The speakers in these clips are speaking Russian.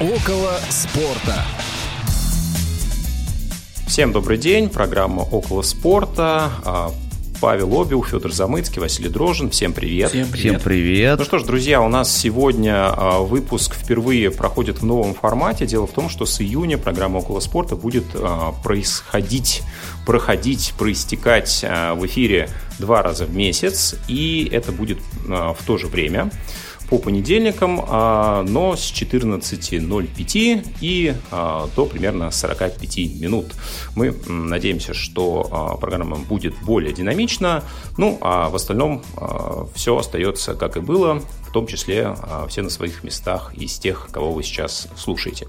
Около спорта. Всем добрый день. Программа «Около спорта». А, Павел Обиу, Федор Замыцкий, Василий Дрожин. Всем привет. Всем привет. Всем привет. Ну что ж, друзья, у нас сегодня а, выпуск впервые проходит в новом формате. Дело в том, что с июня программа «Около спорта» будет а, происходить, проходить, проистекать в эфире два раза в месяц. И это будет в то же время по понедельникам, а, но с 14.05 и а, до примерно 45 минут. Мы надеемся, что а, программа будет более динамична, ну а в остальном все остается как и было, в том числе все на своих местах из тех, кого вы сейчас слушаете.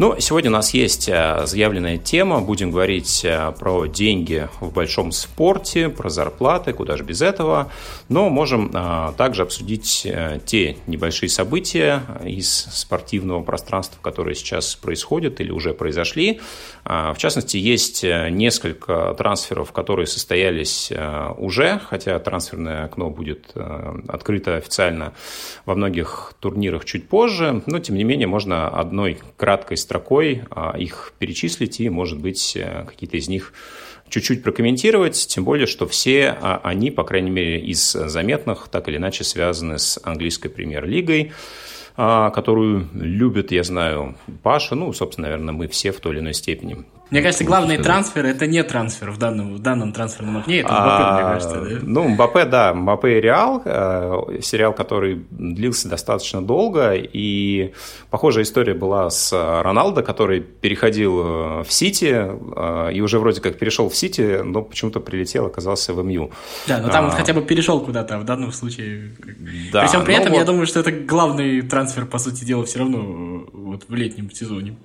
Ну, сегодня у нас есть э, заявленная тема. Будем говорить э, про деньги в большом спорте, про зарплаты, куда же без этого. Но можем э, также обсудить те небольшие события из спортивного пространства, которые сейчас происходят или уже произошли. В частности, есть несколько трансферов, которые состоялись уже, хотя трансферное окно будет открыто официально во многих турнирах чуть позже. Но, тем не менее, можно одной краткой строкой а, их перечислить и, может быть, э, какие-то из них чуть-чуть прокомментировать, тем более, что все а, они, по крайней мере, из заметных, так или иначе связаны с английской премьер-лигой, которую любит, я знаю, Паша, ну, собственно, наверное, мы все в той или иной степени. Мне кажется, главный трансфер – это не трансфер в данном, в данном трансферном окне, это Мбаппе, а, мне кажется, да? Ну, Мбаппе, да, Мбаппе и Реал, э, сериал, который длился достаточно долго, и похожая история была с Роналдо, который переходил э, в Сити, э, и уже вроде как перешел в Сити, но почему-то прилетел, оказался в МЮ. Да, но там а, он хотя бы перешел куда-то, в данном случае. Да, при всем при этом, вот... я думаю, что это главный трансфер, по сути дела, все равно вот в летнем сезоне.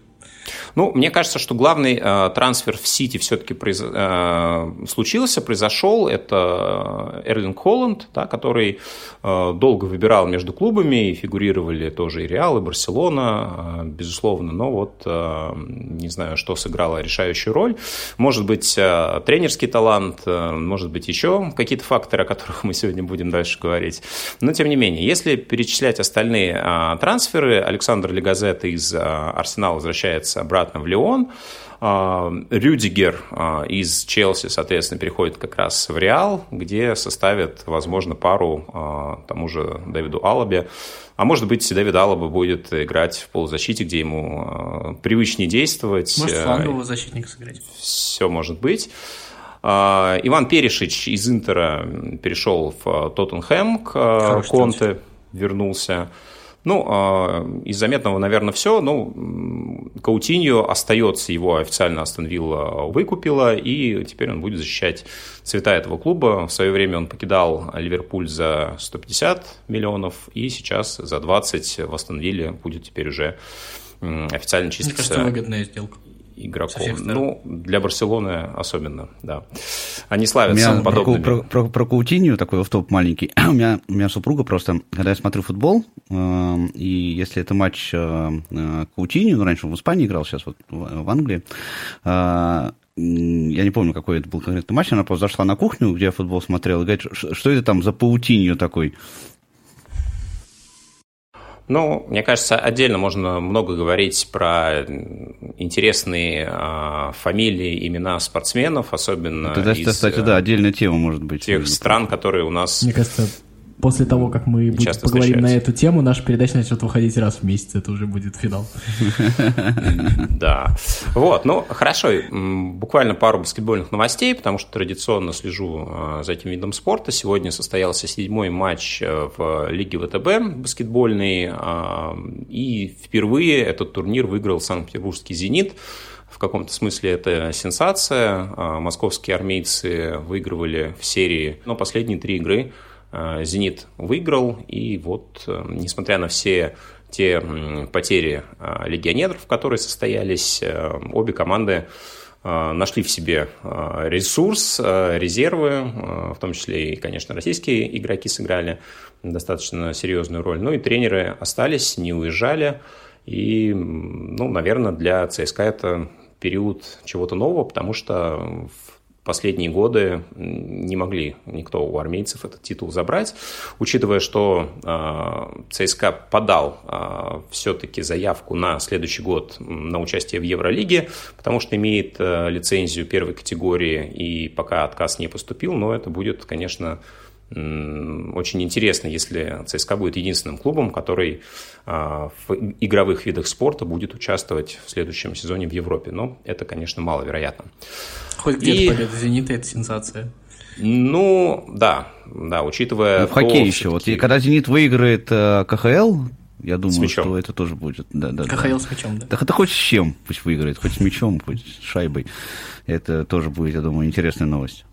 Ну, мне кажется, что главный э, трансфер в Сити все-таки произ... э, случился, произошел. Это Эрлинг Холланд, да, который э, долго выбирал между клубами, и фигурировали тоже и Реал, и Барселона, э, безусловно. Но вот э, не знаю, что сыграло решающую роль. Может быть, э, тренерский талант, э, может быть, еще какие-то факторы, о которых мы сегодня будем дальше говорить. Но, тем не менее, если перечислять остальные э, трансферы, Александр Легазет из э, Арсенала возвращается обратно в Леон. А, Рюдигер а, из Челси, соответственно, переходит как раз в Реал, где составит, возможно, пару а, тому же Давиду Алабе. А может быть, Давид Алаба будет играть в полузащите, где ему привычнее действовать. Может, флангового защитника сыграть. Все может быть. Иван Перешич из Интера перешел в Тоттенхэм к Конте, вернулся. Ну, а, из заметного, наверное, все. Ну, Каутиньо остается, его официально Астон Вилла выкупила, и теперь он будет защищать цвета этого клуба. В свое время он покидал Ливерпуль за 150 миллионов, и сейчас за 20 в Астон Вилле будет теперь уже официально числиться. Мне кажется, выгодная сделка игроком. Ну, для Барселоны особенно, да. Они славятся подобными. Про, про, про, про Каутинью такой топ маленький. у, меня, у меня супруга просто, когда я смотрю футбол, э, и если это матч э, э Каутинью, ну, раньше он в Испании играл, сейчас вот в, в Англии, э, я не помню, какой это был конкретный матч, она просто зашла на кухню, где я футбол смотрел, и говорит, что это там за паутинью такой? Ну, мне кажется, отдельно можно много говорить про интересные э, фамилии, имена спортсменов, особенно Это, из, кстати, да, отдельная тема может быть. Тех стран, которые у нас... Мне кажется, после того, как мы будем поговорим на эту тему, наша передача начнет выходить раз в месяц. Это уже будет финал. Да. Вот, ну, хорошо. Буквально пару баскетбольных новостей, потому что традиционно слежу э, за этим видом спорта. Сегодня состоялся седьмой матч э, в Лиге ВТБ баскетбольный. Э, и впервые этот турнир выиграл Санкт-Петербургский «Зенит». В каком-то смысле это сенсация. Московские армейцы выигрывали в серии, но последние три игры «Зенит» выиграл, и вот, э, несмотря на все те потери э, легионеров, которые состоялись, обе команды нашли в себе ресурс, резервы, в том числе и, конечно, российские игроки сыграли достаточно серьезную роль. Ну и тренеры остались, не уезжали. И, ну, наверное, для ЦСКА это период чего-то нового, потому что последние годы не могли никто у армейцев этот титул забрать, учитывая, что э, ЦСКА подал э, все-таки заявку на следующий год на участие в Евролиге, потому что имеет э, лицензию первой категории и пока отказ не поступил, но это будет, конечно, очень интересно, если ЦСКА будет единственным клубом, который в игровых видах спорта будет участвовать в следующем сезоне в Европе. Но это, конечно, маловероятно. Хоть где-то и... победа «Зенита» – это сенсация. Ну, да, да, учитывая... Ну, в хоккее еще. Вот, и когда «Зенит» выиграет э, КХЛ, я думаю, что это тоже будет. Да, да, КХЛ да. с мячом, да. Так это хоть с чем пусть выиграет, хоть с мячом, хоть с шайбой. Это тоже будет, я думаю, интересная новость.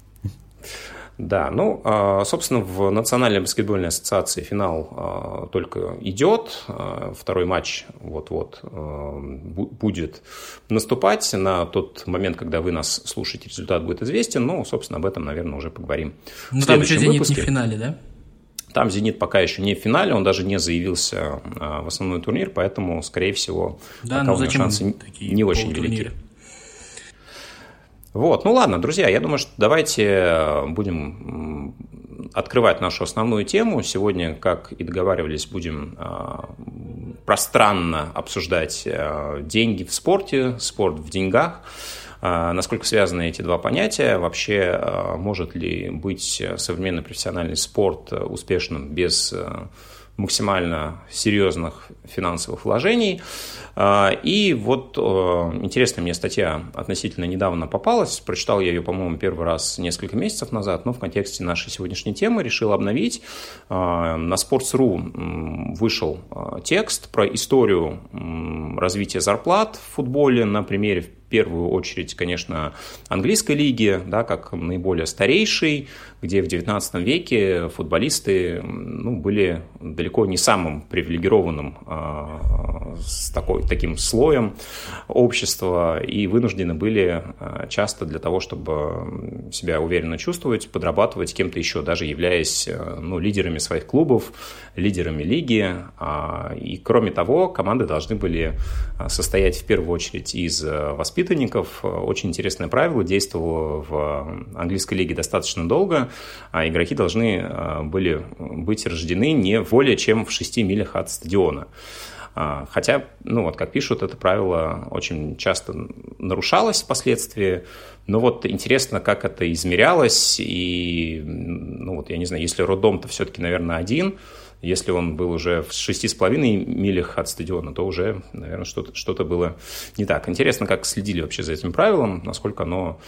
Да, ну, а, собственно, в Национальной баскетбольной ассоциации финал а, только идет. А, второй матч вот-вот будет наступать на тот момент, когда вы нас слушаете, результат будет известен. Ну, собственно, об этом, наверное, уже поговорим Ну, там еще «Зенит» выпуске. не в финале, да? Там «Зенит» пока еще не в финале, он даже не заявился в основной турнир, поэтому, скорее всего, да, пока ну, у него шансы не очень велики. Вот, ну ладно, друзья, я думаю, что давайте э, будем открывать нашу основную тему. Сегодня, как и договаривались, будем э, пространно обсуждать э, деньги в спорте, спорт в деньгах. Насколько связаны эти два понятия? Вообще, может ли быть современный профессиональный спорт успешным без максимально серьезных финансовых вложений. А, и вот э, интересная мне статья относительно недавно попалась. Прочитал я ее, по-моему, первый раз несколько месяцев назад, но в контексте нашей сегодняшней темы решил обновить. А, на Sports.ru вышел а, текст про историю развития зарплат в футболе на примере первую очередь, конечно, английской лиги, да, как наиболее старейшей, где в XIX веке футболисты ну, были далеко не самым привилегированным а, с такой, таким слоем общества и вынуждены были а, часто для того, чтобы себя уверенно чувствовать, подрабатывать кем-то еще, даже являясь а, ну, лидерами своих клубов, лидерами лиги. И кроме того, команды должны были состоять в первую очередь из воспитанников, воспитанников. Очень интересное правило, действовало в английской лиге достаточно долго, а игроки должны а, были быть рождены не более чем в 6 милях от стадиона. А, хотя, ну вот как пишут, это правило очень часто нарушалось впоследствии. Но вот интересно, как это измерялось. И, ну вот я не знаю, если роддом-то все-таки, наверное, один, если он был уже в 6,5 милях от стадиона, то уже, наверное, что-то что было не так. Интересно, как следили вообще за этим правилом, насколько оно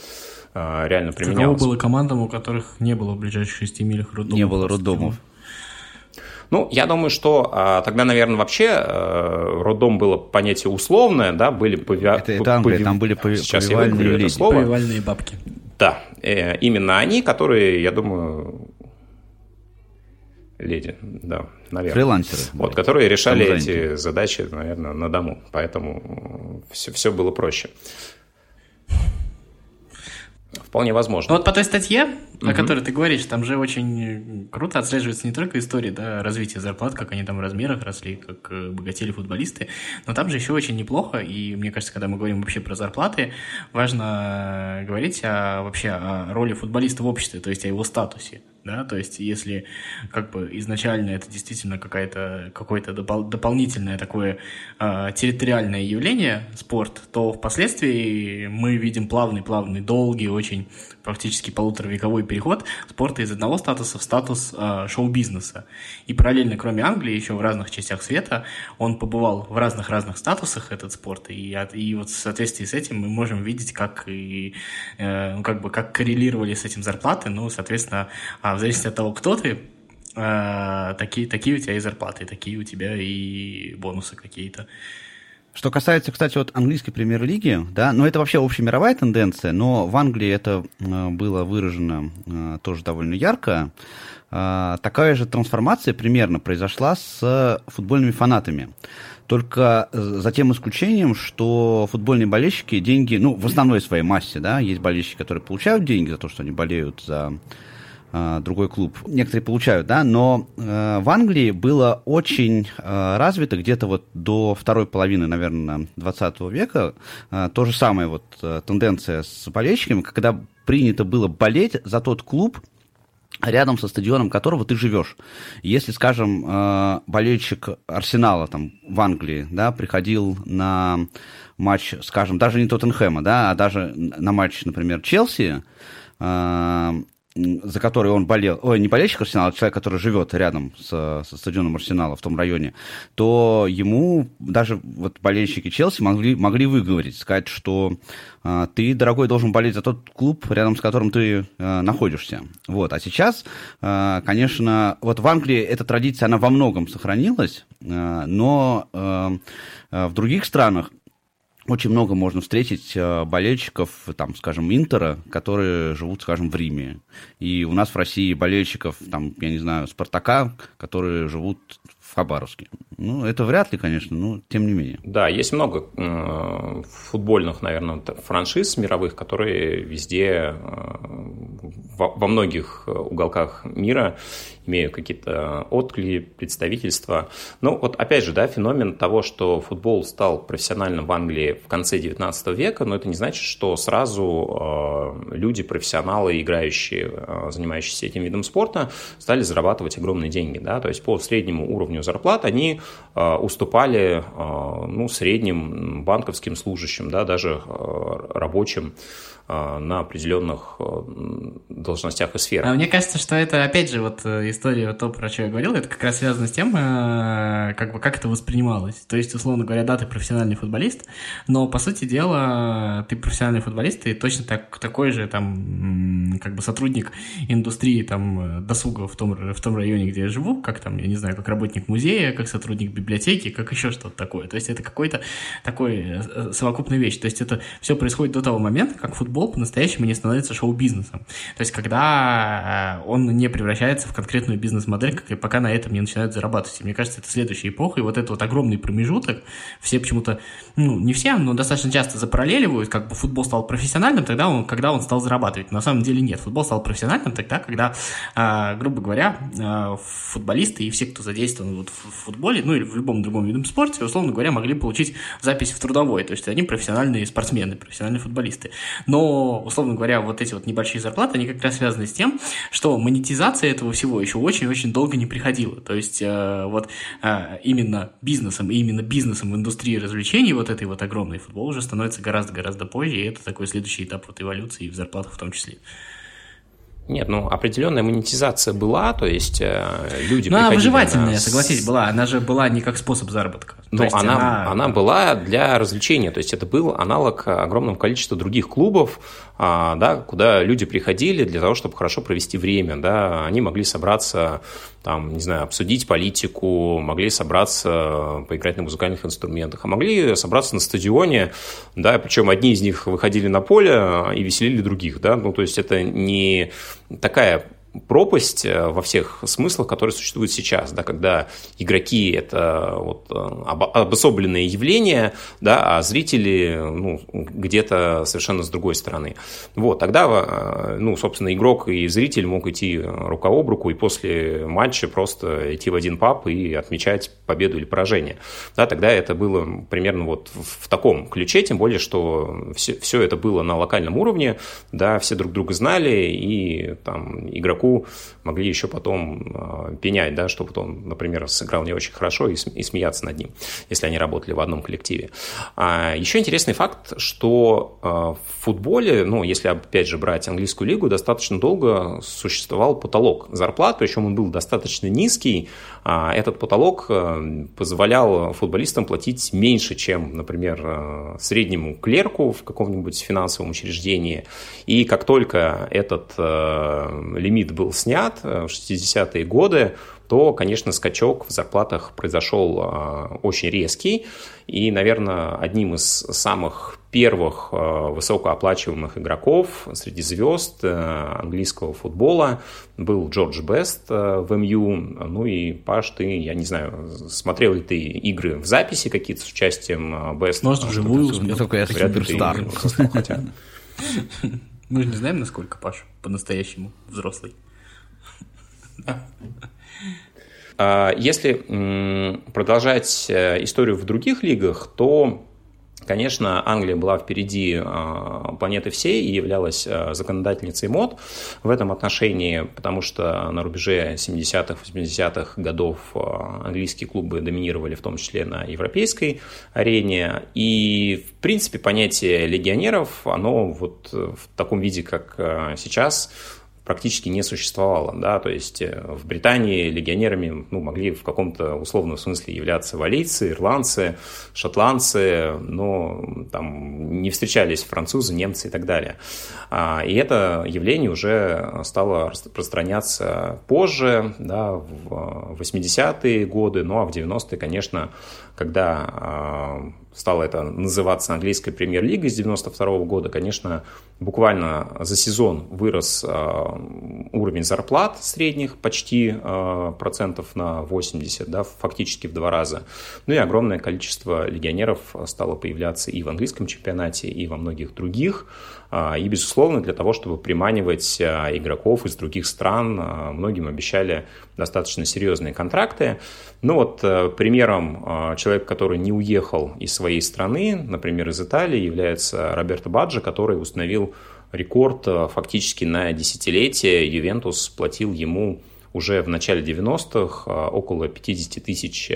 э, реально применялось. Каково было командам, у которых не было в ближайших 6 милях роддомов? Не было роддомов. Ну, я думаю, что а, тогда, наверное, вообще а, роддом было понятие условное, да, были повя... Это, это Англия, пови... там были пови... Сейчас повивальные я это слово. Повивальные бабки. Да, э, именно они, которые, я думаю, леди, да, наверное. Фрилансеры. Вот, которые решали эти задачи, наверное, на дому. Поэтому все, все было проще. Вполне возможно. Вот по той статье, угу. о которой ты говоришь, там же очень круто отслеживается не только история да, развития зарплат, как они там в размерах росли, как э, богатели футболисты, но там же еще очень неплохо, и мне кажется, когда мы говорим вообще про зарплаты, важно говорить о, вообще о роли футболиста в обществе, то есть о его статусе да, то есть если как бы изначально это действительно какая-то, какое-то допол- дополнительное такое э, территориальное явление, спорт, то впоследствии мы видим плавный-плавный, долгий, очень практически полуторавековой переход спорта из одного статуса в статус э, шоу-бизнеса. И параллельно, кроме Англии, еще в разных частях света он побывал в разных-разных статусах, этот спорт, и, и вот в соответствии с этим мы можем видеть, как, и, э, ну, как, бы, как коррелировали с этим зарплаты, ну, соответственно, э, в зависимости от того, кто ты, э, такие, такие у тебя и зарплаты, такие у тебя и бонусы какие-то. Что касается, кстати, вот английской премьер-лиги, да, но это вообще общемировая тенденция, но в Англии это э, было выражено э, тоже довольно ярко. Такая же трансформация примерно произошла с футбольными фанатами. Только за тем исключением, что футбольные болельщики деньги, ну, в основной своей массе, да, есть болельщики, которые получают деньги за то, что они болеют за другой клуб. Некоторые получают, да, но э, в Англии было очень э, развито где-то вот до второй половины, наверное, 20 века э, то же самое вот э, тенденция с болельщиками, когда принято было болеть за тот клуб, рядом со стадионом которого ты живешь. Если, скажем, э, болельщик Арсенала там, в Англии да, приходил на матч, скажем, даже не Тоттенхэма, да, а даже на матч, например, Челси, э, за который он болел, ой, не болельщик Арсенала, а человек, который живет рядом со, со стадионом Арсенала в том районе, то ему даже вот болельщики Челси могли, могли выговорить, сказать, что э, ты, дорогой, должен болеть за тот клуб, рядом с которым ты э, находишься. Вот. А сейчас, э, конечно, вот в Англии эта традиция, она во многом сохранилась, э, но э, в других странах очень много можно встретить э, болельщиков, там, скажем, Интера, которые живут, скажем, в Риме. И у нас в России болельщиков, там, я не знаю, Спартака, которые живут в Хабаровске. Ну, это вряд ли, конечно, но тем не менее. Да, есть много э, футбольных, наверное, франшиз мировых, которые везде, э, во, во многих уголках мира имеют какие-то откли, представительства. Ну, вот опять же, да, феномен того, что футбол стал профессиональным в Англии в конце 19 века, но это не значит, что сразу э, люди, профессионалы, играющие, э, занимающиеся этим видом спорта, стали зарабатывать огромные деньги, да, то есть по среднему уровню зарплат они э, уступали, э, ну, средним банковским служащим, да, даже э, рабочим, а, на определенных а, должностях и сферах. А мне кажется, что это, опять же, вот э, история, то, про что я говорил, это как раз связано с тем, э, как бы, как это воспринималось. То есть, условно говоря, да, ты профессиональный футболист, но, по сути дела, ты профессиональный футболист, и точно так, такой же, там, как бы сотрудник индустрии, там, досуга в том, в том районе, где я живу, как там, я не знаю, как работник музея, как сотрудник библиотеки, как еще что-то такое. То есть, это какой-то такой э, совокупная вещь. То есть, это все происходит до того момента, как футбол по-настоящему не становится шоу-бизнесом. То есть, когда э, он не превращается в конкретную бизнес-модель, как и пока на этом не начинают зарабатывать. И мне кажется, это следующая эпоха, и вот этот вот огромный промежуток, все почему-то, ну, не все, но достаточно часто запараллеливают, как бы футбол стал профессиональным, тогда он, когда он стал зарабатывать. На самом деле нет, футбол стал профессиональным тогда, когда, э, грубо говоря, э, футболисты и все, кто задействован вот в футболе, ну или в любом другом виде спорта, условно говоря, могли получить запись в трудовой, то есть они профессиональные спортсмены, профессиональные футболисты. Но условно говоря, вот эти вот небольшие зарплаты, они как раз связаны с тем, что монетизация этого всего еще очень-очень долго не приходила. То есть э, вот э, именно бизнесом и именно бизнесом в индустрии развлечений вот этой вот огромной футбол уже становится гораздо-гораздо позже, и это такой следующий этап вот эволюции в зарплатах в том числе. Нет, ну определенная монетизация была, то есть э, люди. Ну, она выживательная, на... согласитесь, была. Она же была не как способ заработка. Но она, она... она была для развлечения, то есть это был аналог огромного количества других клубов, а, да, куда люди приходили для того, чтобы хорошо провести время, да, они могли собраться там, не знаю, обсудить политику, могли собраться, поиграть на музыкальных инструментах, а могли собраться на стадионе, да, причем одни из них выходили на поле и веселили других, да, ну, то есть это не такая пропасть э, во всех смыслах, которые существуют сейчас, да, когда игроки – это вот э, обособленное явление, да, а зрители ну, где-то совершенно с другой стороны. Вот, тогда, э, ну, собственно, игрок и зритель мог идти рука об руку и после матча просто идти в один паб и отмечать победу или поражение. Да, тогда это было примерно вот в таком ключе, тем более, что все, все это было на локальном уровне, да, все друг друга знали, и там игроку игроку могли еще потом э, пенять, да, чтобы он, например, сыграл не очень хорошо и, и смеяться над ним, если они работали в одном коллективе. А еще интересный факт, что э, в футболе, ну, если опять же брать английскую лигу, достаточно долго существовал потолок зарплат, причем он был достаточно низкий. А этот потолок э, позволял футболистам платить меньше, чем, например, э, среднему клерку в каком-нибудь финансовом учреждении. И как только этот э, лимит был снят в 60-е годы, то, конечно, скачок в зарплатах произошел очень резкий. И, наверное, одним из самых первых э, высокооплачиваемых игроков среди звезд английского футбола был Джордж Бест в МЮ. Ну и, Паш, ты, я не знаю, смотрел ли ты игры в записи какие-то с участием Беста? Может, вживую? Я только я суперстар. Мы же не знаем, насколько Паш по-настоящему взрослый. А, если продолжать э, историю в других лигах, то Конечно, Англия была впереди э, планеты всей и являлась э, законодательницей мод в этом отношении, потому что на рубеже 70-х, 80-х годов э, английские клубы доминировали в том числе на европейской арене. И, в принципе, понятие легионеров, оно вот в таком виде, как сейчас, практически не существовало. Да? То есть э, в Британии легионерами ну, могли в каком-то условном смысле являться валийцы, ирландцы, шотландцы, но там не встречались французы, немцы и так далее. А, и это явление уже стало распространяться позже, да, в 80-е годы, ну а в 90-е, конечно, когда стало это называться английской премьер-лигой с 92 года, конечно, буквально за сезон вырос а, уровень зарплат средних почти а, процентов на 80, да, фактически в два раза. Ну и огромное количество легионеров стало появляться и в английском чемпионате, и во многих других. А, и, безусловно, для того, чтобы приманивать а, игроков из других стран, а, многим обещали достаточно серьезные контракты. Ну вот э, примером человека, который не уехал из своей страны, например, из Италии, является Роберто Баджи, который установил рекорд фактически на десятилетие. Ювентус платил ему уже в начале 90-х около 50 тысяч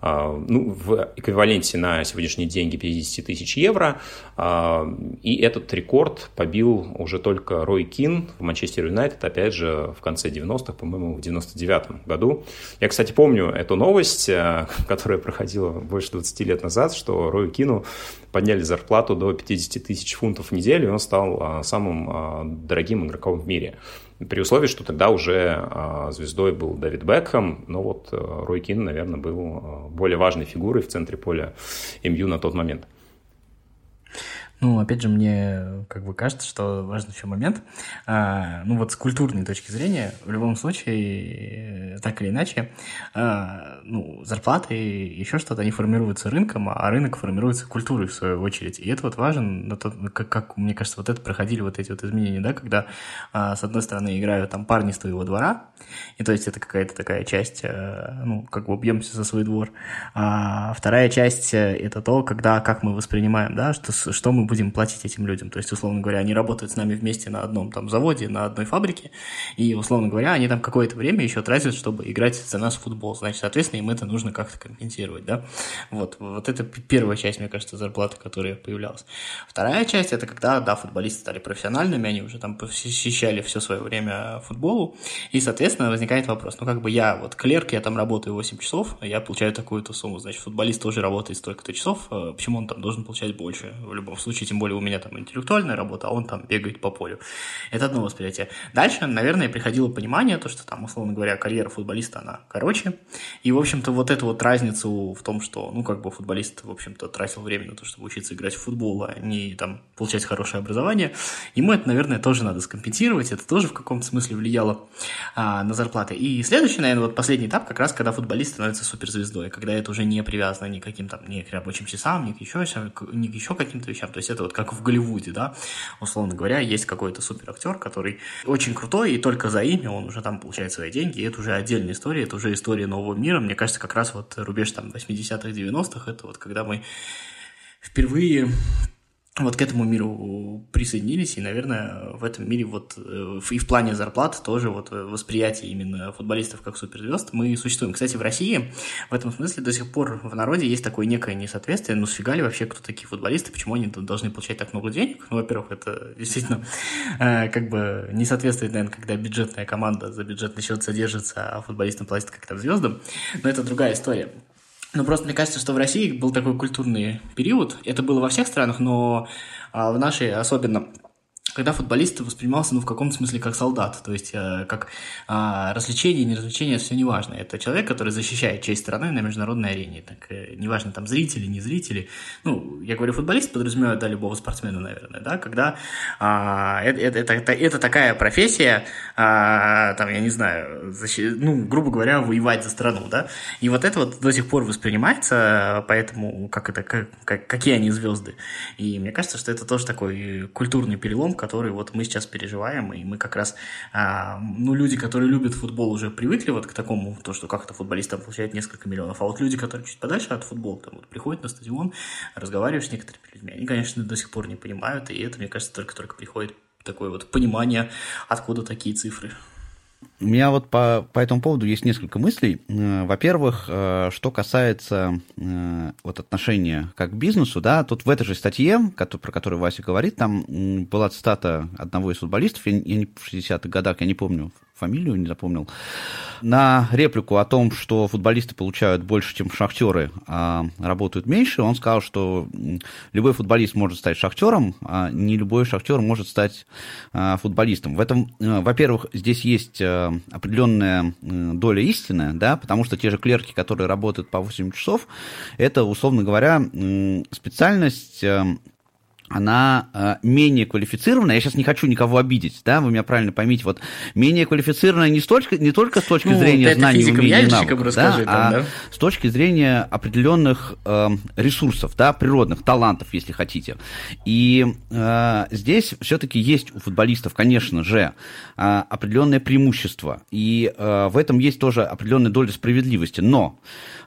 ну, в эквиваленте на сегодняшние деньги 50 тысяч евро. А, и этот рекорд побил уже только Рой Кин в Манчестер Юнайтед, опять же, в конце 90-х, по-моему, в 99-м году. Я, кстати, помню эту новость, а, которая проходила больше 20 лет назад, что Рой Кину подняли зарплату до 50 тысяч фунтов в неделю, и он стал самым дорогим игроком в мире при условии, что тогда уже а, звездой был Дэвид Бекхэм, но вот э, Рой Кин, наверное, был э, более важной фигурой в центре поля МЮ на тот момент. Ну, опять же, мне как бы кажется, что важный еще момент. А, ну, вот с культурной точки зрения, в любом случае, э, так или иначе, а, ну, зарплаты еще что-то, они формируются рынком, а рынок формируется культурой, в свою очередь. И это вот важен, как, как мне кажется, вот это проходили вот эти вот изменения, да, когда, а, с одной стороны, играют там парни с твоего двора, и то есть это какая-то такая часть, а, ну, как бы бьемся за свой двор. А вторая часть э, – это то, когда, как мы воспринимаем, да, что, что мы будем платить этим людям. То есть, условно говоря, они работают с нами вместе на одном там заводе, на одной фабрике, и, условно говоря, они там какое-то время еще тратят, чтобы играть за нас в футбол. Значит, соответственно, им это нужно как-то компенсировать, да. Вот, вот это первая часть, мне кажется, зарплаты, которая появлялась. Вторая часть – это когда, да, футболисты стали профессиональными, они уже там посещали все свое время футболу, и, соответственно, возникает вопрос, ну, как бы я вот клерк, я там работаю 8 часов, я получаю такую-то сумму, значит, футболист тоже работает столько-то часов, а почему он там должен получать больше? В любом случае, тем более у меня там интеллектуальная работа, а он там бегает по полю. Это одно восприятие. Дальше, наверное, приходило понимание, то, что там, условно говоря, карьера футболиста, она короче. И, в общем-то, вот эту вот разницу в том, что, ну, как бы футболист, в общем-то, тратил время на то, чтобы учиться играть в футбол, а не там получать хорошее образование, ему это, наверное, тоже надо скомпенсировать, это тоже в каком-то смысле влияло а, на зарплаты. И следующий, наверное, вот последний этап, как раз, когда футболист становится суперзвездой, когда это уже не привязано ни к каким там, ни к рабочим часам, ни к еще, ни к еще каким-то вещам. То есть это вот как в Голливуде, да, условно говоря, есть какой-то супер актер, который очень крутой, и только за имя он уже там получает свои деньги, и это уже отдельная история, это уже история нового мира. Мне кажется, как раз вот рубеж там 80-х, 90-х, это вот когда мы впервые вот к этому миру присоединились, и, наверное, в этом мире вот э, и в плане зарплат тоже вот восприятие именно футболистов как суперзвезд мы существуем. Кстати, в России в этом смысле до сих пор в народе есть такое некое несоответствие, ну сфига ли вообще кто такие футболисты, почему они должны получать так много денег? Ну, во-первых, это действительно э, как бы не соответствует, наверное, когда бюджетная команда за бюджетный счет содержится, а футболистам платят как-то звездам, но это другая история. Ну, просто мне кажется, что в России был такой культурный период. Это было во всех странах, но а, в нашей особенно когда футболист воспринимался, ну, в каком-то смысле как солдат, то есть э, как э, развлечение, не развлечение, все не важно. Это человек, который защищает честь страны на международной арене. Так, э, неважно, там, зрители, не зрители. Ну, я говорю, футболист подразумеваю, да, любого спортсмена, наверное, да, когда э, это, это, это, это такая профессия, э, там, я не знаю, защи... ну, грубо говоря, воевать за страну, да, и вот это вот до сих пор воспринимается, поэтому как это, как, как, какие они звезды. И мне кажется, что это тоже такой культурный перелом, который вот мы сейчас переживаем, и мы как раз, а, ну, люди, которые любят футбол, уже привыкли вот к такому, то, что как-то футболист там получает несколько миллионов, а вот люди, которые чуть подальше от футбола, там вот приходят на стадион, разговариваешь с некоторыми людьми, они, конечно, до сих пор не понимают, и это, мне кажется, только-только приходит такое вот понимание, откуда такие цифры. У меня вот по, по этому поводу есть несколько мыслей. Э, во-первых, э, что касается э, вот отношения как к бизнесу, да, тут в этой же статье, про которую Вася говорит, там была цитата одного из футболистов, я, не в 60-х годах, я не помню фамилию не запомнил, на реплику о том, что футболисты получают больше, чем шахтеры, а работают меньше, он сказал, что любой футболист может стать шахтером, а не любой шахтер может стать а, футболистом. В этом, э, во-первых, здесь есть э, определенная э, доля истины, да, потому что те же клерки, которые работают по 8 часов, это, условно говоря, специальность она э, менее квалифицирована, я сейчас не хочу никого обидеть, да, вы меня правильно поймите, вот менее квалифицированная не, столько, не только с точки ну, зрения знаний, умений навыков, да, там, а да? с точки зрения определенных э, ресурсов, да, природных, талантов, если хотите. И э, здесь все-таки есть у футболистов, конечно же, э, определенное преимущество, и э, в этом есть тоже определенная доля справедливости, но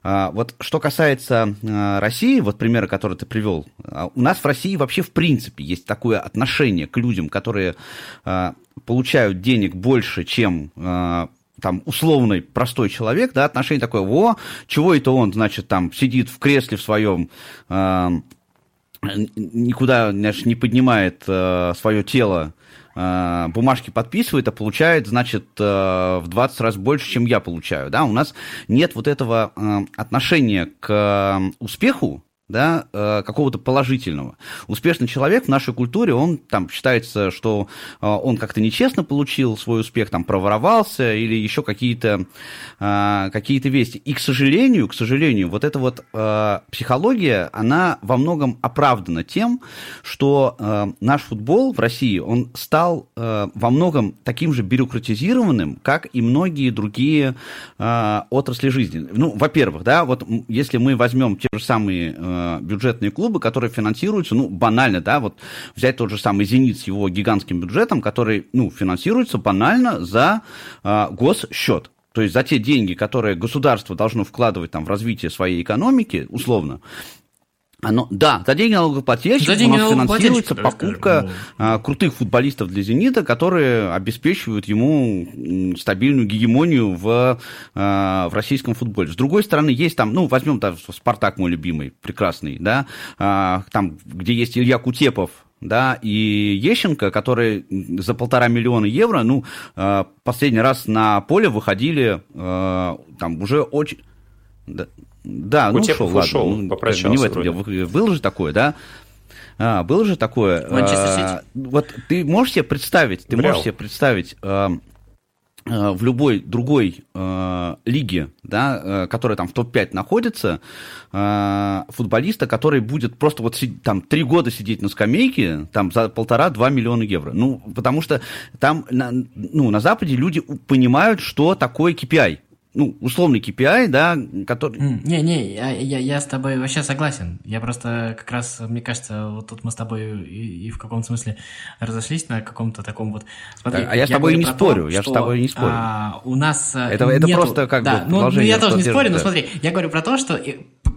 э, вот что касается э, России, вот примеры, которые ты привел, э, у нас в России вообще в в принципе есть такое отношение к людям, которые э, получают денег больше, чем э, там условный простой человек, да, отношение такое, во, чего это он, значит, там сидит в кресле в своем, э, никуда, значит, не поднимает э, свое тело, бумажки подписывает, а получает, значит, в 20 раз больше, чем я получаю, да, у нас нет вот этого отношения к успеху, да, э, какого-то положительного. Успешный человек в нашей культуре, он там считается, что э, он как-то нечестно получил свой успех, там проворовался или еще какие-то э, какие вести. И, к сожалению, к сожалению, вот эта вот психология, она во многом оправдана тем, что наш футбол в России, он стал во многом таким же бюрократизированным, как и многие другие отрасли жизни. Ну, во-первых, да, вот если мы возьмем те же самые Э, бюджетные клубы, которые финансируются, ну, банально, да, вот взять тот же самый «Зенит» с его гигантским бюджетом, который, ну, финансируется банально за э, госсчет. То есть за те деньги, которые государство должно вкладывать там, в развитие своей экономики, условно, оно, да, за деньги налогоплательщиков за деньги у нас финансируется покупка скажем, ну... а, крутых футболистов для «Зенита», которые обеспечивают ему стабильную гегемонию в, а, в российском футболе. С другой стороны, есть там, ну, возьмем там «Спартак» мой любимый, прекрасный, да, а, там, где есть Илья Кутепов, да, и Ещенко, которые за полтора миллиона евро, ну, а, последний раз на поле выходили а, там уже очень... Да, ну ушел, ладно. Ушел, ну, попрощался. Не в этом дело. Было же такое, да? А, было же такое. Манчестер Сити. А, вот ты можешь себе представить, ты Брял. можешь себе представить а, а, в любой другой э, лиге, да, э, которая там в топ-5 находится, э, футболиста, который будет просто вот сидеть, там три года сидеть на скамейке, там за полтора-два миллиона евро. Ну, потому что там на, ну, на Западе люди понимают, что такое KPI ну, условный KPI, да, который... Не-не, я, я, я с тобой вообще согласен. Я просто как раз, мне кажется, вот тут мы с тобой и, и в каком-то смысле разошлись на каком-то таком вот... Смотри, а я, я с тобой не спорю, то, я что, с тобой не спорю. А, у нас э, Это, это нету... просто как да, бы ну, ну, я тоже не спорю, но смотри, я говорю про то, что...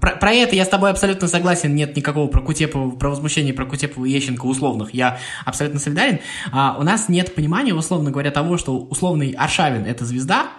Про, про это я с тобой абсолютно согласен, нет никакого про Кутепова, про возмущение про Кутепова и Ещенко условных, я абсолютно солидарен. А, у нас нет понимания, условно говоря, того, что условный Аршавин – это звезда,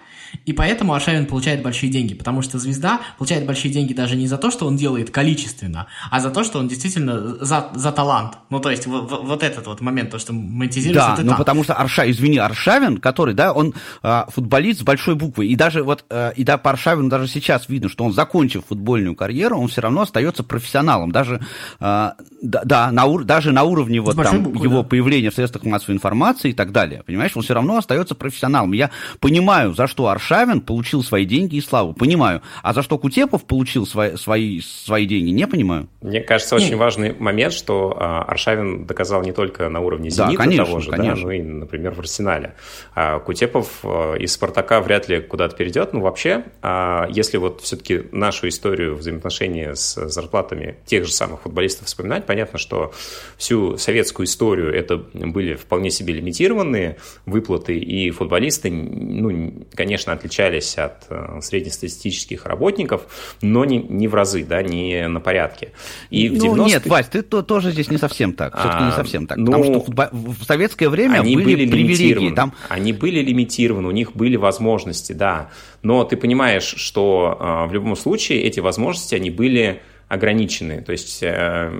и поэтому Аршавин получает большие деньги, потому что звезда получает большие деньги даже не за то, что он делает количественно, а за то, что он действительно за, за талант. Ну, то есть вот, вот этот вот момент, то, что монетизируется. Да, ну потому что Арша, извини, Аршавин, который, да, он а, футболист с большой буквы, и даже вот, а, и да, по Аршавину даже сейчас видно, что он, закончив футбольную карьеру, он все равно остается профессионалом, даже, а, да, на, даже на уровне вот там буквы, его да. появления в средствах массовой информации и так далее, понимаешь, он все равно остается профессионалом. Я понимаю, за что Аршавин получил свои деньги и славу. Понимаю. А за что Кутепов получил свои, свои, свои деньги, не понимаю. Мне кажется, очень важный момент, что а, Аршавин доказал не только на уровне «Зенита» да, конечно, того же, конечно. Да, но и, например, в «Арсенале». А Кутепов а, из «Спартака» вряд ли куда-то перейдет. Но вообще, а, если вот все-таки нашу историю взаимоотношения с зарплатами тех же самых футболистов вспоминать, понятно, что всю советскую историю это были вполне себе лимитированные выплаты, и футболисты, ну, конечно, отличались от э, среднестатистических работников, но не, не в разы, да, не на порядке. И ну, 90... нет, Вась, ты то, тоже здесь не совсем так, все-таки не а, совсем так, ну, потому что в советское время они были, были привилегии. Там... Они были лимитированы, у них были возможности, да, но ты понимаешь, что э, в любом случае эти возможности, они были ограничены, то есть э,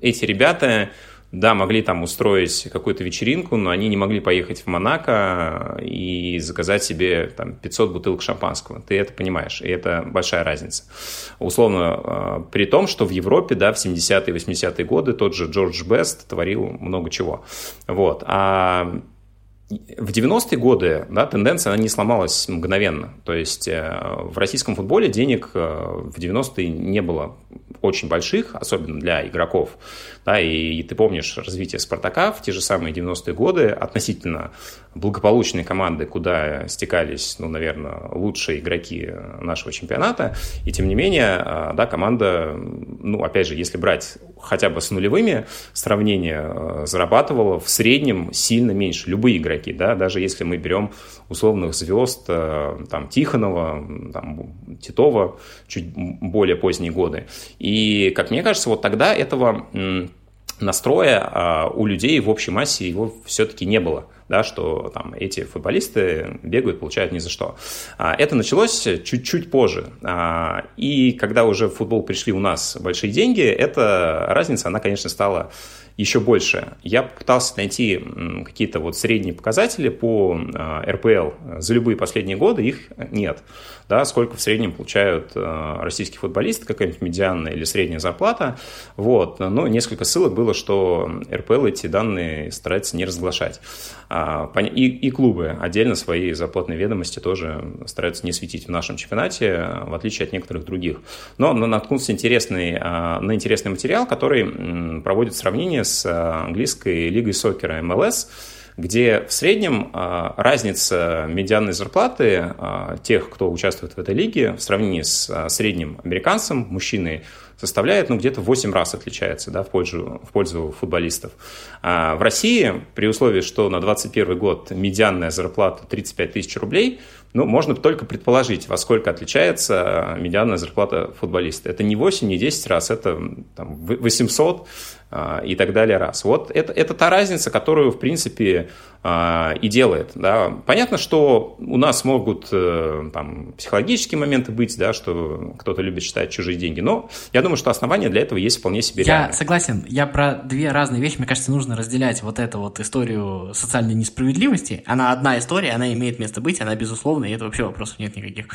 эти ребята да, могли там устроить какую-то вечеринку, но они не могли поехать в Монако и заказать себе там 500 бутылок шампанского. Ты это понимаешь, и это большая разница. Условно, а, при том, что в Европе, да, в 70-е, 80-е годы тот же Джордж Бест творил много чего. Вот. А в 90-е годы да, тенденция она не сломалась мгновенно. То есть э, в российском футболе денег э, в 90-е не было очень больших, особенно для игроков. Да, и, и ты помнишь развитие «Спартака» в те же самые 90-е годы, относительно благополучной команды, куда стекались, ну, наверное, лучшие игроки нашего чемпионата. И тем не менее, э, да, команда, ну, опять же, если брать хотя бы с нулевыми сравнения, зарабатывала в среднем сильно меньше. Любые игроки да, даже если мы берем условных звезд, э, там, Тихонова, там, Титова, чуть более поздние годы. И, как мне кажется, вот тогда этого настроя а, у людей в общей массе его все-таки не было да, что там эти футболисты бегают, получают ни за что. А, это началось чуть-чуть позже. А, и когда уже в футбол пришли у нас большие деньги, эта разница, она, конечно, стала еще больше. Я пытался найти какие-то вот средние показатели по а, РПЛ за любые последние годы, их нет. Да, сколько в среднем получают а, российские футболисты, какая-нибудь медианная или средняя зарплата. Вот. Но несколько ссылок было, что РПЛ эти данные старается не разглашать. А, и, и клубы отдельно свои зарплатные ведомости тоже стараются не светить в нашем чемпионате, в отличие от некоторых других. Но наткнулся интересный, на интересный материал, который проводит сравнение с а, английской лигой сокера МЛС, где в среднем а, разница медианной зарплаты а, тех, кто участвует в этой лиге, в сравнении с средним американцем, мужчиной, составляет ну, где-то 8 раз отличается да, в, пользу, в пользу футболистов. А в России, при условии, что на 2021 год медианная зарплата 35 тысяч рублей, ну, можно только предположить, во сколько отличается медианная зарплата футболиста. Это не 8, не 10 раз, это там, 800 а, и так далее раз. Вот это, это та разница, которую, в принципе, а, и делает. Да. Понятно, что у нас могут э, там, психологические моменты быть, да, что кто-то любит считать чужие деньги, но я думаю, что основания для этого есть вполне себе реальные. Я согласен. Я про две разные вещи, мне кажется, нужно разделять вот эту вот историю социальной несправедливости. Она одна история, она имеет место быть, она безусловно, и это вообще вопросов нет никаких.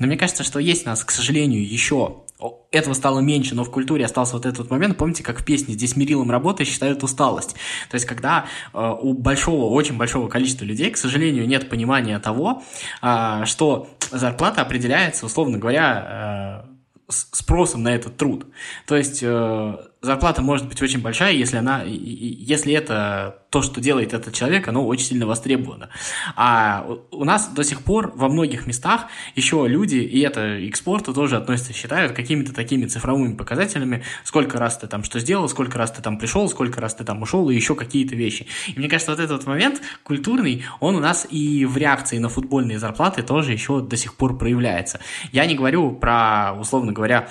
Но мне кажется, что есть у нас, к сожалению, еще этого стало меньше, но в культуре остался вот этот момент. Помните, как в песне «Здесь мерилом работы считают усталость». То есть, когда э, у большого, очень большого количества людей, к сожалению, нет понимания того, э, что зарплата определяется, условно говоря, э, спросом на этот труд. То есть э, зарплата может быть очень большая, если она, если это то, что делает этот человек, оно очень сильно востребовано. А у нас до сих пор во многих местах еще люди, и это и тоже относятся, считают какими-то такими цифровыми показателями, сколько раз ты там что сделал, сколько раз ты там пришел, сколько раз ты там ушел, и еще какие-то вещи. И мне кажется, вот этот момент культурный, он у нас и в реакции на футбольные зарплаты тоже еще до сих пор проявляется. Я не говорю про, условно говоря,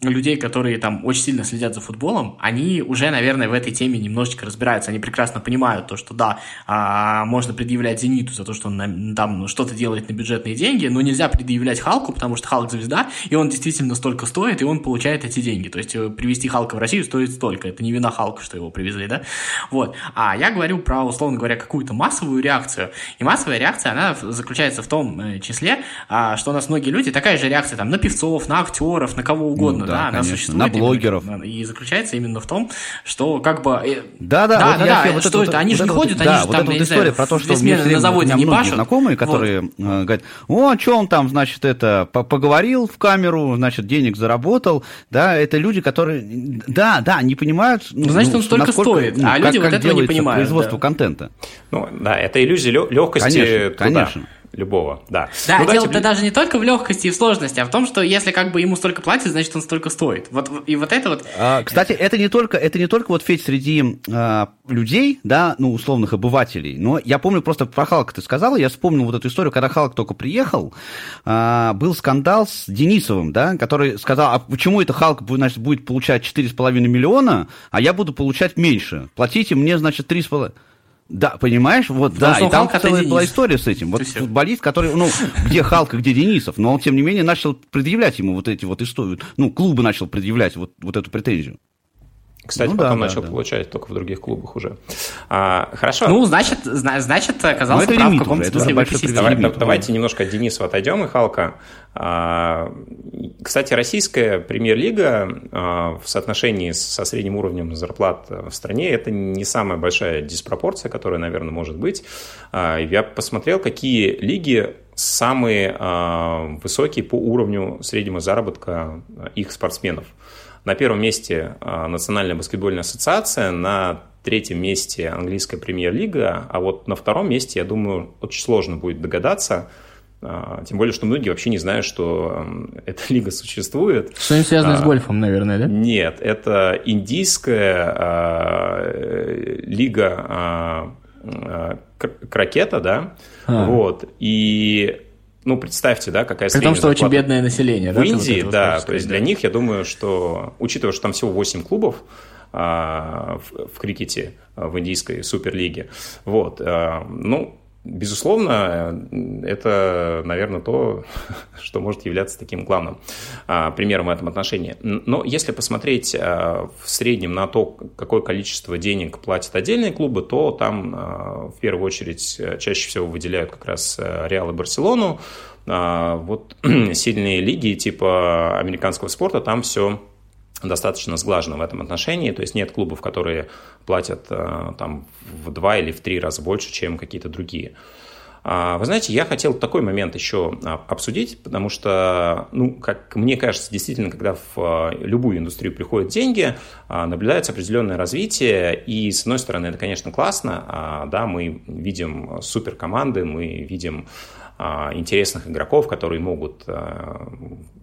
людей, которые там очень сильно следят за футболом, футболом, они уже, наверное, в этой теме немножечко разбираются. Они прекрасно понимают то, что да, а, можно предъявлять «Зениту» за то, что он там ну, что-то делает на бюджетные деньги, но нельзя предъявлять Халку, потому что Халк звезда, и он действительно столько стоит, и он получает эти деньги. То есть э, привезти Халка в Россию стоит столько. Это не вина Халка, что его привезли, да? Вот. А я говорю про, условно говоря, какую-то массовую реакцию. И массовая реакция, она заключается в том э, числе, а, что у нас многие люди, такая же реакция там на певцов, на актеров, на кого угодно, ну, да, да, она существует. На блогеров. И, и заключается именно в том, что как бы... Да, да, да, вот да, да, вот что это, это, они вот же не это, ходят, да, они же вот там, эта я вот не история знаю, про то, что весь мне мир все время, на заводе не пашут. знакомые, которые э, говорят, о, что он там, значит, это, поговорил в камеру, значит, денег заработал, да, это люди, которые, да, да, не понимают, ну, значит, он столько насколько, стоит, ну, а как, люди как вот этого не понимают, производство да. контента. Ну, да, это иллюзия легкости Конечно, туда, конечно. Любого, да. Да, Ну, дело давайте- даже не только в легкости и в сложности, а в том, что если как бы ему столько платят, значит он столько стоит. Вот и вот это вот. А, Кстати, это не только, это не только вот феть среди а, людей, да, ну, условных обывателей, но я помню просто про Халка ты сказала, я вспомнил вот эту историю, когда Халк только приехал, а, был скандал с Денисовым, да, который сказал, а почему это Халк будет, значит, будет получать 4,5 миллиона, а я буду получать меньше, платите мне, значит, 3,5... Да, понимаешь, вот, да, и там Халка это целая была история с этим. Вот футболист, который, ну, где Халк, где Денисов, но он, тем не менее, начал предъявлять ему вот эти вот истории, ну, клубы начал предъявлять вот, вот эту претензию. Кстати, Ну да, потом да, начал да. получать только в других клубах уже. А, хорошо. Ну, значит, зна- значит, оказался Ну, это прав в каком-то смысле в. Давай- лимит. да- давайте немножко от Денисова отойдем и Халка. А, Кстати, российская премьер-лига а, в соотношении со средним уровнем зарплат в стране это не самая большая диспропорция, которая, наверное, может быть. А, Я посмотрел, какие лиги самые а, высокие по уровню среднего заработка а, их спортсменов. На первом месте а, Национальная баскетбольная ассоциация, на третьем месте английская премьер-лига, а вот на втором месте, я думаю, очень сложно будет догадаться, а, тем более, что многие вообще не знают, что эта лига существует. Что-нибудь связанное с А, гольфом, наверное, да? Нет, это индийская а, э, лига а, а, кр- крокета, да, А. вот, и, ну, представьте, да, какая При том, что очень зарплата бедное население, в да? Индии, вот да, то есть для них, я думаю, что, учитывая, что там всего 8 клубов а, в, в крикете в индийской суперлиге, вот, а, ну, безусловно, это, наверное, то, что может являться таким главным а, примером в этом отношении. Но если посмотреть а, в среднем на то, какое количество денег платят отдельные клубы, то там а, в первую очередь чаще всего выделяют как раз Реал и Барселону. Вот сильные лиги типа американского спорта, там все достаточно сглажено в этом отношении, то есть нет клубов, которые платят э, там в два или в три раза больше, чем какие-то другие. А, Вы знаете, я хотел такой момент еще а, обсудить, потому что, ну, как мне кажется, действительно, когда в а, любую индустрию приходят деньги, наблюдается определенное развитие, и, с одной стороны, это, конечно, классно, да, мы видим суперкоманды, мы видим интересных игроков, которые могут а,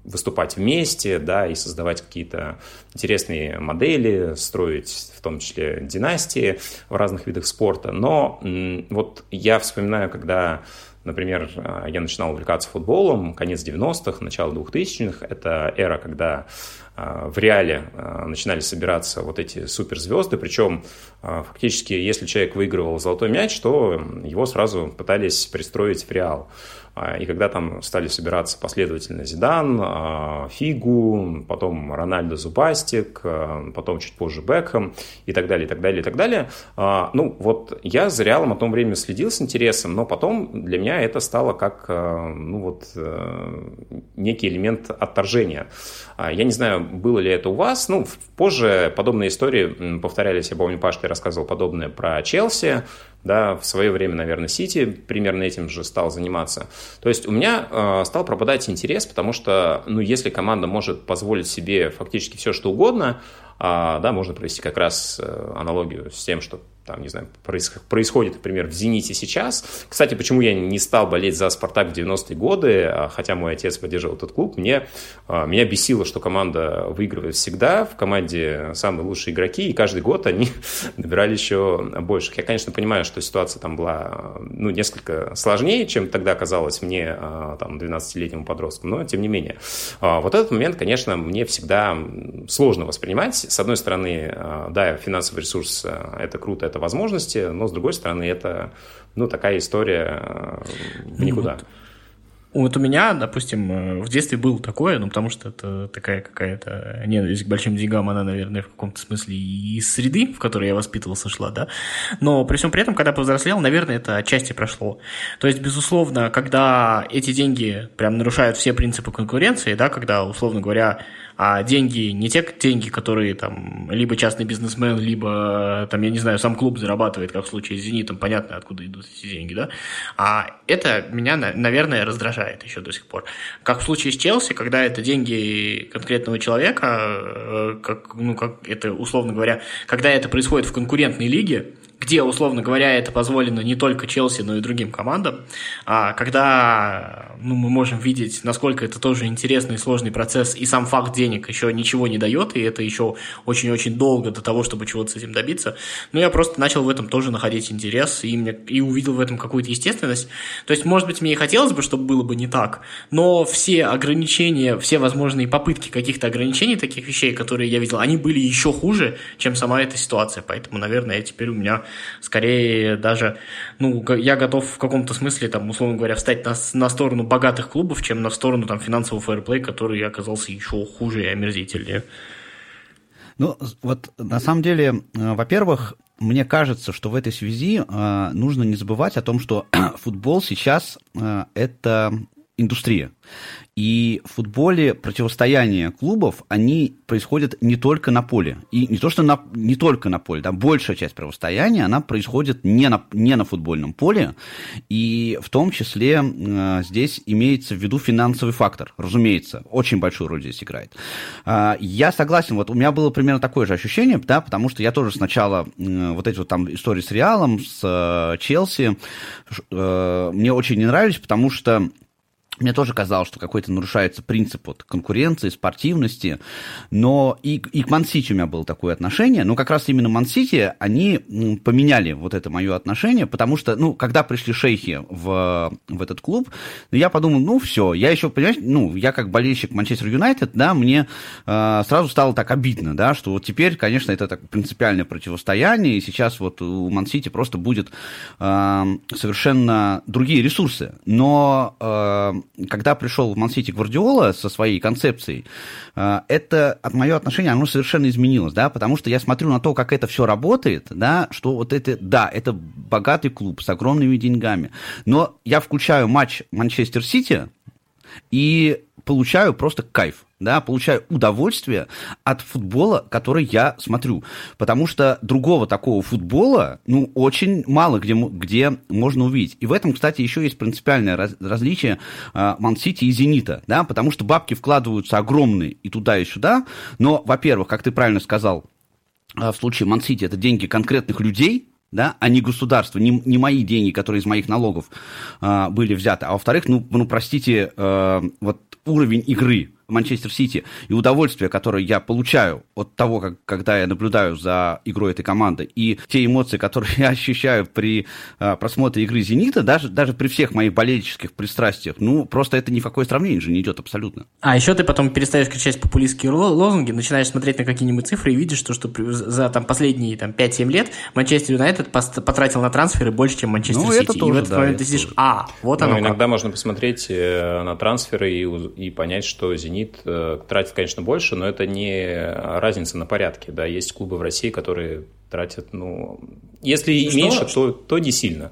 выступать вместе, да, и создавать какие-то интересные модели, строить в том числе династии в разных видах спорта. Но вот я вспоминаю, когда Например, а, я начинал увлекаться футболом, конец 90-х, начало 2000-х. Это эра, когда а, в реале а, начинали собираться вот эти суперзвезды. Причем а, фактически, если человек выигрывал золотой мяч, то его сразу пытались пристроить в реал. А, И когда там стали собираться последовательно Зидан, а, Фигу, потом Рональдо Зубастик, а, потом чуть позже Бекхэм и так далее, и так далее, и так далее. Ну, вот я за Реалом о том времени следил с интересом, но потом для меня это стало как, ну вот, э, некий элемент отторжения. Я не знаю, было ли это у вас, ну, позже подобные истории повторялись, я помню, Паш, ты рассказывал подобное про Челси, да, в свое время, наверное, Сити примерно этим же стал заниматься. То есть у меня э, стал пропадать интерес, потому что, ну, если команда может позволить себе фактически все, что угодно, а, да, можно провести как раз э, аналогию с тем, что там, не знаю, проис- происходит, например, в «Зените» сейчас. Кстати, почему я не стал болеть за «Спартак» в 90-е годы, а, хотя мой отец поддерживал этот клуб, мне, а, меня бесило, что команда выигрывает всегда, в команде самые лучшие игроки, и каждый год они набирали еще больших. Я, конечно, понимаю, что ситуация там была, ну, несколько сложнее, чем тогда казалось мне, а, там, 12-летнему подростку, но тем не менее. Вот этот момент, конечно, мне всегда сложно воспринимать. С одной стороны, да, финансовый ресурс это круто, это возможности, но с другой стороны, это, ну, такая история а, в никуда. Вот у меня, допустим, э, в детстве был такое, ну, потому что это такая какая-то ненависть к большим деньгам, она, наверное, в каком-то смысле и из среды, в которой я воспитывался, шла, да. Но при всем при этом, когда повзрослел, наверное, это отчасти прошло. То есть, безусловно, когда эти деньги прям нарушают все принципы конкуренции, да, когда, условно говоря, а деньги не те деньги, которые там либо частный бизнесмен, либо там, я не знаю, сам клуб зарабатывает, как в случае с «Зенитом», понятно, откуда идут эти деньги, да, а это меня, наверное, раздражает еще до сих пор. Как в случае с Челси, когда это деньги конкретного человека, э, как, ну, как это, условно говоря, когда это происходит в конкурентной лиге, где, условно говоря, это позволено не только Челси, но и другим командам, а когда ну, мы можем видеть, насколько это тоже интересный и сложный процесс, и сам факт денег еще ничего не дает, и это еще очень-очень долго до того, чтобы чего-то с этим добиться, но я просто начал в этом тоже находить интерес, и, мне, и увидел в этом какую-то естественность. То есть, может быть, мне и хотелось бы, чтобы было бы не так, но все ограничения, все возможные попытки каких-то ограничений таких вещей, которые я видел, они были еще хуже, чем сама эта ситуация, поэтому, наверное, теперь у меня скорее даже, ну, я готов в каком-то смысле, там, условно говоря, встать на, на сторону богатых клубов, чем на сторону там финансового фэрплей, который оказался еще хуже и омерзительнее. Ну, вот на самом деле, э, во-первых, мне кажется, что в этой связи э, нужно не забывать о том, что футбол сейчас э, это индустрия. И в футболе противостояние клубов, они происходят не только на поле. И не то, что на, не только на поле, да, большая часть противостояния, она происходит не на, не на футбольном поле. И в том числе э, здесь имеется в виду финансовый фактор, разумеется, очень большую роль здесь играет. Э, я согласен, вот у меня было примерно такое же ощущение, да, потому что я тоже сначала э, вот эти вот там истории с Реалом, с э, Челси, э, мне очень не нравились, потому что мне тоже казалось, что какой-то нарушается принцип вот конкуренции, спортивности, но и, и к Мансити у меня было такое отношение, но как раз именно Мансити, они поменяли вот это мое отношение, потому что, ну, когда пришли шейхи в, в этот клуб, я подумал, ну, все, я еще, понимаешь, ну, я как болельщик Манчестер Юнайтед, да, мне э, сразу стало так обидно, да, что вот теперь, конечно, это так принципиальное противостояние, и сейчас вот у Мансити просто будет э, совершенно другие ресурсы, но э, когда пришел в Мансити Гвардиола со своей концепцией, э, это от мое отношение, оно совершенно изменилось, да, потому что я смотрю на то, как это все работает, да, что вот это, да, это богатый клуб с огромными деньгами, но я включаю матч Манчестер Сити и получаю просто кайф да, получаю удовольствие от футбола, который я смотрю. Потому что другого такого футбола, ну, очень мало где, где можно увидеть. И в этом, кстати, еще есть принципиальное раз, различие а, Ман-Сити и Зенита, да, потому что бабки вкладываются огромные и туда, и сюда, но, во-первых, как ты правильно сказал, а, в случае Ман-Сити это деньги конкретных людей, да, а не государство, не, не мои деньги, которые из моих налогов э, были взяты. А во-вторых, ну, ну простите, э, вот уровень игры Манчестер Сити и удовольствие, которое я получаю от того, как, когда я наблюдаю за игрой этой команды, и те эмоции, которые я ощущаю при а, просмотре игры «Зенита», даже, даже при всех моих болельческих пристрастиях, ну, просто это ни в какое сравнение же не идет абсолютно. А еще ты потом перестаешь кричать популистские лозунги, начинаешь смотреть на какие-нибудь цифры и видишь, что, что за там, последние там, 5-7 лет Манчестер Юнайтед потратил на трансферы больше, чем Манчестер ну, Сити. И в этот да, момент ты сидишь, тоже. а, вот ну, оно Иногда как. можно посмотреть э, на трансферы и, и понять, что «Зенит» «Зенит» э, тратит, конечно, больше, но это не разница на порядке. Да, есть клубы в России, которые тратят, ну, если что? меньше, то, то не сильно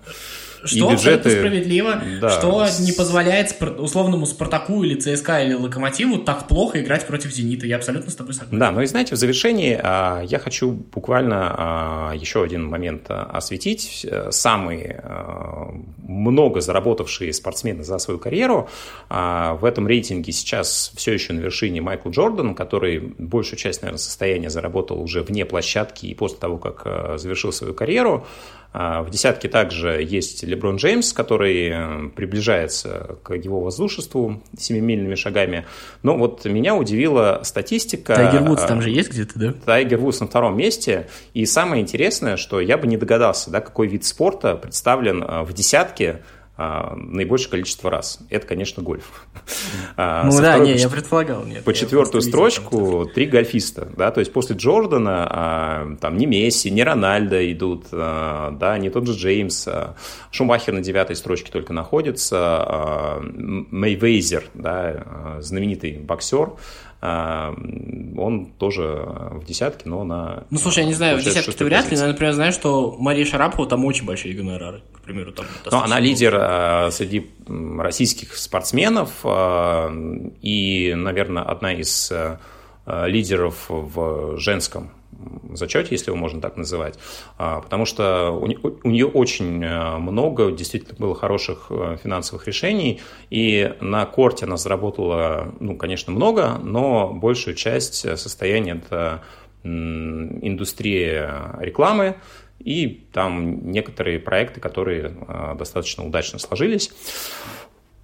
что бюджеты... справедливо, да. что не позволяет условному Спартаку или ЦСКА или Локомотиву так плохо играть против Зенита. Я абсолютно с тобой согласен. Да, ну и знаете, в завершении а, я хочу буквально а, еще один момент а, осветить. Самые много заработавшие спортсмены за свою карьеру в этом рейтинге сейчас все еще на вершине Майкл Джордан, который большую часть, наверное, состояния заработал уже вне площадки и после того, как завершил свою карьеру. А, в десятке также есть Леброн Джеймс, который э, приближается к его воздушеству семимильными шагами. Но вот меня удивила статистика. Тайгер Вудс там же есть где-то, да? Тайгер Вудс на втором месте. И самое интересное, что я бы не догадался, да, какой вид спорта представлен э, в десятке а, наибольшее количество раз. Это, конечно, гольф. А, ну да, не, я предполагал. Нет, по четвертую строчку три гольфиста, да, то есть после Джордана а, там не Месси, не Рональдо идут, да, не тот же Джеймс, Шумахер на девятой строчке только находится, Мейвейзер, да, знаменитый боксер, а, он тоже в десятке, но на... Ну, слушай, я не знаю, в десятке ты вряд ли, но например, знаю, что Мария Шарапова там очень большие гонорары, к примеру. Там но она лидер а, среди российских спортсменов а, и, наверное, одна из лидеров в женском зачете, если его можно так называть, а, потому что у нее очень э, много действительно было хороших э, финансовых решений, и на корте она заработала, ну, конечно, много, но большую часть состояния это индустрия рекламы, и там некоторые проекты, которые э, достаточно удачно сложились.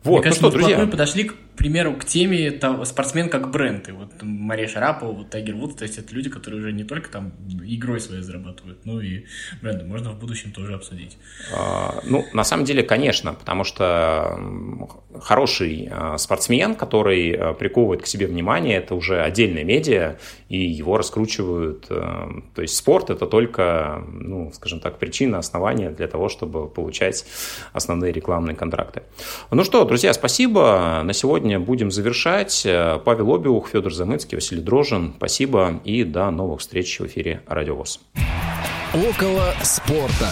Вот, Мне ну кажется, что, мы друзья. подошли, к примеру, к теме там, спортсмен как бренд. И вот Мария Шарапова, вот Тайгер Вуд, то есть это люди, которые уже не только там игрой своей зарабатывают, но и брендом. Можно в будущем тоже обсудить. А, ну, на самом деле, конечно, потому что хороший а, спортсмен, который а, приковывает к себе внимание, это уже отдельная медиа, и его раскручивают. А, то есть спорт – это только, ну, скажем так, причина, основание для того, чтобы получать основные рекламные контракты. Ну что, друзья, спасибо. На сегодня будем завершать. Павел Обиух, Федор Замыцкий, Василий Дрожин. Спасибо и до новых встреч в эфире Радио ВОЗ. Около спорта.